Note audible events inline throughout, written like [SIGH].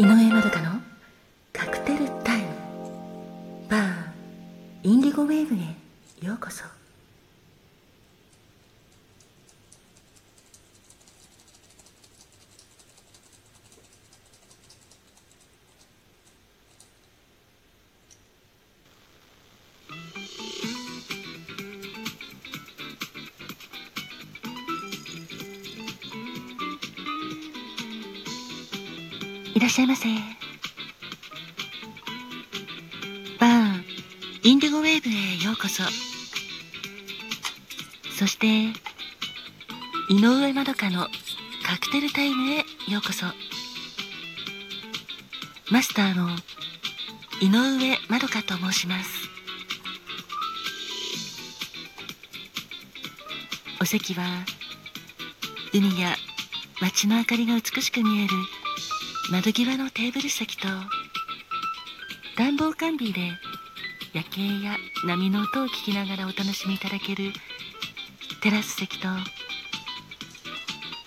井上まどかのカクテルタイム。バーインディゴウェーブへようこそ。いらっしゃいませ。バーンインディゴウェーブへようこそ。そして井上まどかのカクテルタイムへようこそ。マスターの井上まどかと申します。お席は海や街の明かりが美しく見える窓際のテーブル席と暖房完備で夜景や波の音を聞きながらお楽しみいただけるテラス席と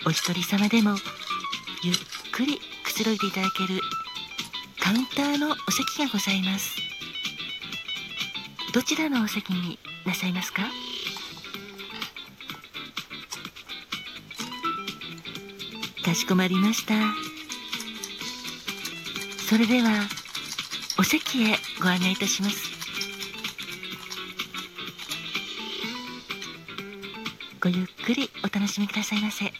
お一人様でもゆっくりくつろいでいただけるカウンターのお席がございます。どちらのお席になさいますか？かしこまりました。それではお席へご案内いたします。ごゆっくりお楽しみくださいませ。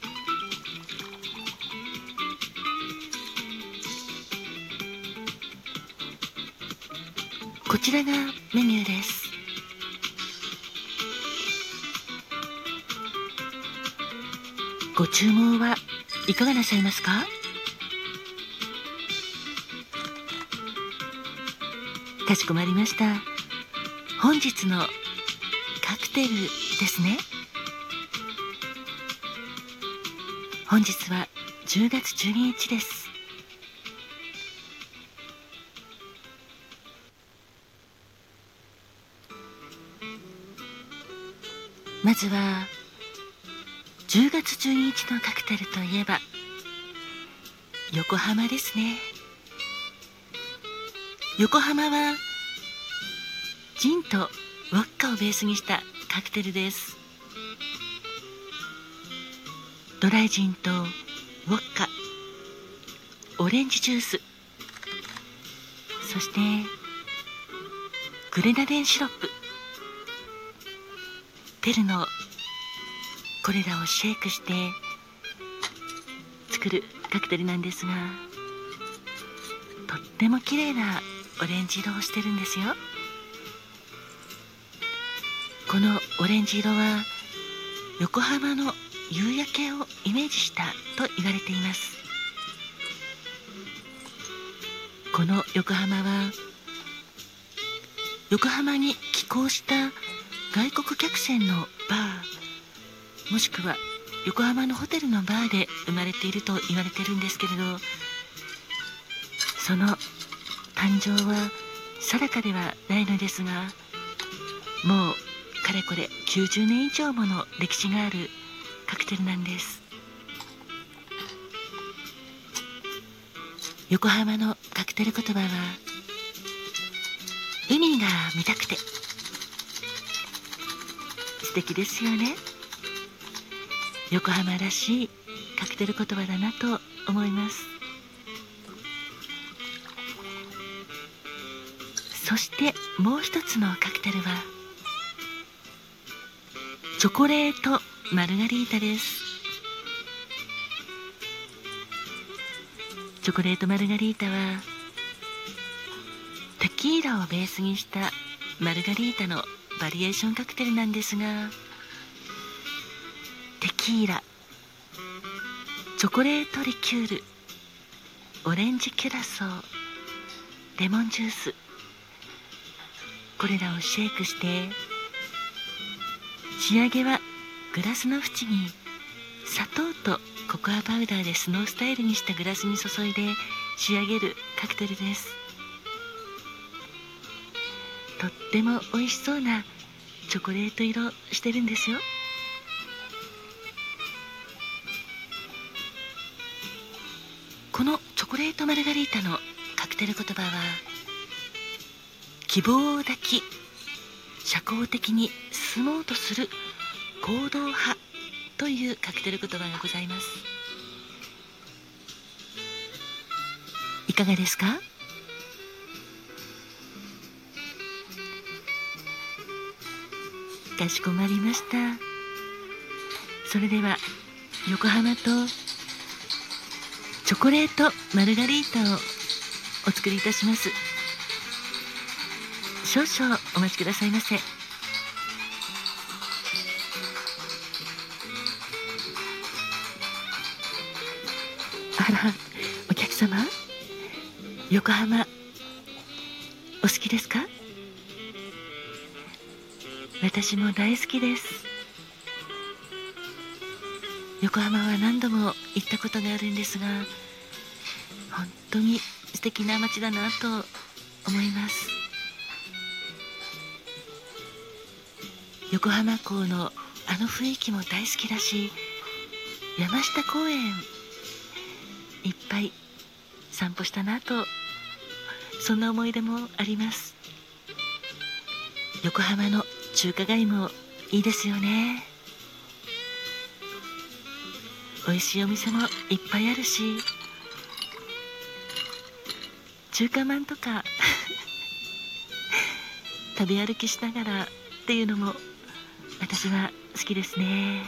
こちらがメニューです。ご注文はいかがなさいますか？かしこまりました。本日のカクテルですね。本日は10月12日です。まずは10月12日のカクテルといえば横浜ですね。横浜はジンとウォッカをベースにしたカクテルです。ドライジンとウォッカ。オレンジジュース。そしてグレナデンシロップ。テルのこれらをシェイクして作るカクテルなんですがとっても綺麗なオレンジ色をしてるんですよ。このオレンジ色は横浜の夕焼けをイメージしたと言われています。この横浜は横浜に寄港した外国客船のバーもしくは横浜のホテルのバーで生まれていると言われてるんですけれどその誕生は定かではないのですがもうかれこれ90年以上もの歴史があるカクテルなんです。横浜のカクテル言葉は海が見たくて。素敵ですよね。横浜らしいカクテル言葉だなと思います。そしてもう一つのカクテルはチョコレートマルガリータです。チョコレートマルガリータはテキーラをベースにしたマルガリータのバリエーションカクテルなんですがテキーラチョコレートリキュールオレンジキュラソーレモンジュースこれらをシェイクして仕上げはグラスの縁に砂糖とココアパウダーでスノースタイルにしたグラスに注いで仕上げるカクテルです。とっても美味しそうなチョコレート色してるんですよ。このチョコレートマルガリータのカクテル言葉は希望を抱き社交的に進もうとする行動派というカクテル言葉がございます。いかがですか？かしこまりました。それでは横浜とチョコレートマルガリータをお作りいたします。少々お待ちくださいませ。あらお客様？横浜お好きですか？私も大好きです。横浜は何度も行ったことがあるんですが本当に素敵な街だなと思います。横浜港のあの雰囲気も大好きだし山下公園いっぱい散歩したなとそんな思い出もあります。横浜の中華街もいいですよね。美味しいお店もいっぱいあるし中華まんとか [LAUGHS] 食べ歩きしながらっていうのも私は好きですね。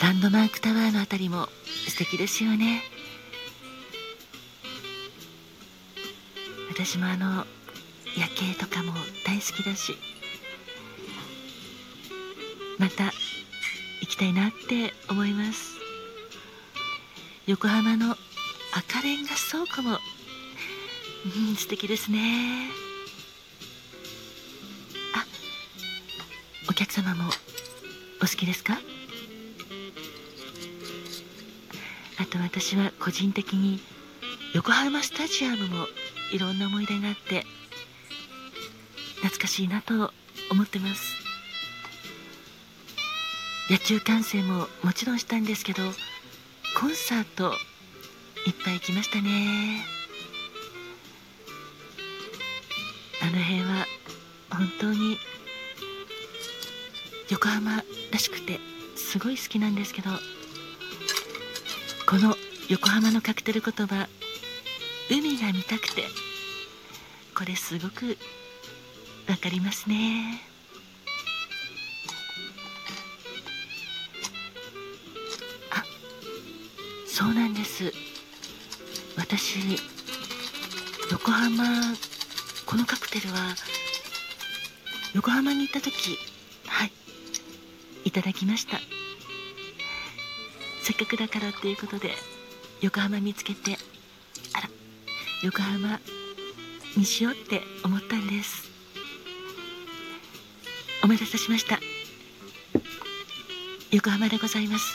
ランドマークタワーのあたりも素敵ですよね。私もあの夜景とかも大好きだしまた行きたいなって思います。横浜の赤レンガ倉庫も、うん、素敵ですね。お客様もお好きですか？あと私は個人的に横浜スタジアムもいろんな思い出があって懐かしいなと思ってます。野球観戦ももちろんしたんですけどコンサートいっぱい行きましたね。あの辺は本当に横浜らしくてすごい好きなんですけどこの横浜のカクテル言葉海が見たくてこれすごくわかりますね。あそうなんです。私横浜このカクテルは横浜に行った時ただきました。せっかくだからっていうことで横浜見つけてあら横浜にしようって思ったんです。お待たせしました。横浜でございます。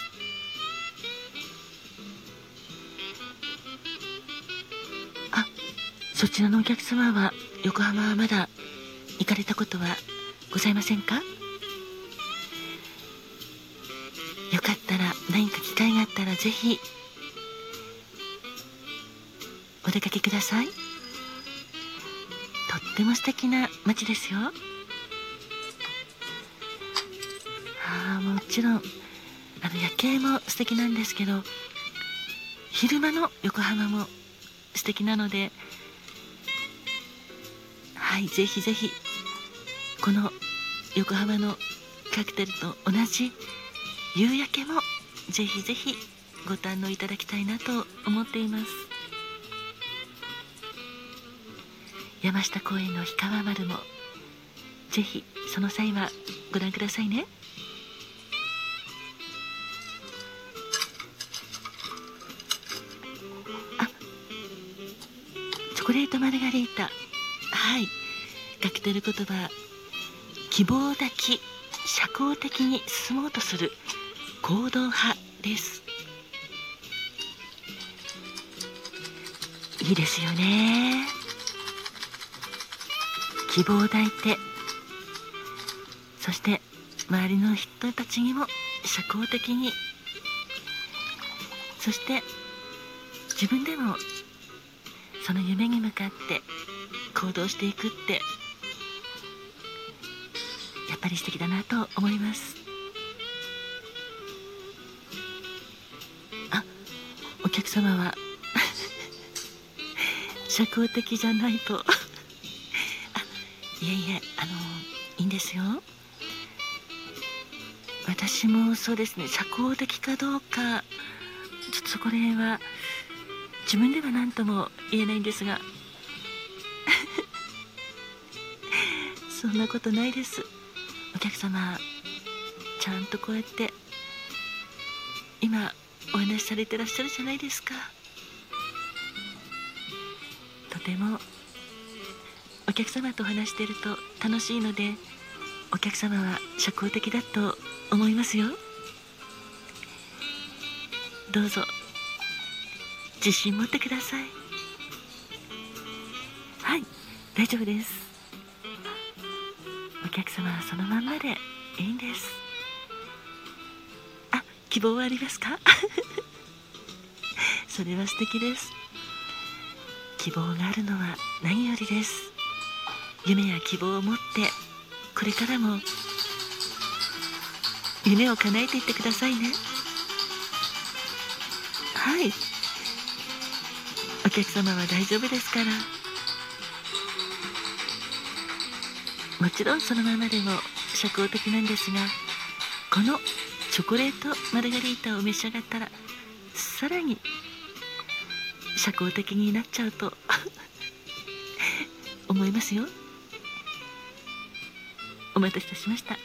あそちらのお客様は横浜はまだ行かれたことはございませんか？何か機会があったらぜひお出かけください。とっても素敵な街ですよ。あもちろんあの夜景も素敵なんですけど昼間の横浜も素敵なのではいぜひぜひこの横浜のカクテルと同じ夕焼けもぜひぜひご堪能いただきたいなと思っています。山下公園の氷川丸もぜひその際はご覧くださいね。チョコレートマルガリータ。はい。カクテル言葉。希望抱き社交的に進もうとする。行動派です。いいですよね。希望を抱いて。そして周りの人たちにも社交的に。そして自分でもその夢に向かって行動していくってやっぱり素敵だなと思います。客様は [LAUGHS] 社交的じゃないと。[LAUGHS] あいえいえあのいいんですよ。私もそうですね社交的かどうかちょっとそこら辺は自分では何とも言えないんですが。[LAUGHS] そんなことないです。お客様ちゃんとこうやって今お話しされてらっしゃるじゃないですか。とてもお客様とお話していると楽しいのでお客様は社交的だと思いますよ。どうぞ自信持ってください。はい大丈夫です。お客様はそのままでいいんです。希望はありますか？[LAUGHS] それは素敵です。希望があるのは何よりです。夢や希望を持ってこれからも夢を叶えていってくださいね。はい。お客様は大丈夫ですから。もちろんそのままでも社交的なんですがこのチョコレートマルガリータを召し上がったらさらに社交的になっちゃうと [LAUGHS] 思いますよ。お待たせいたしました。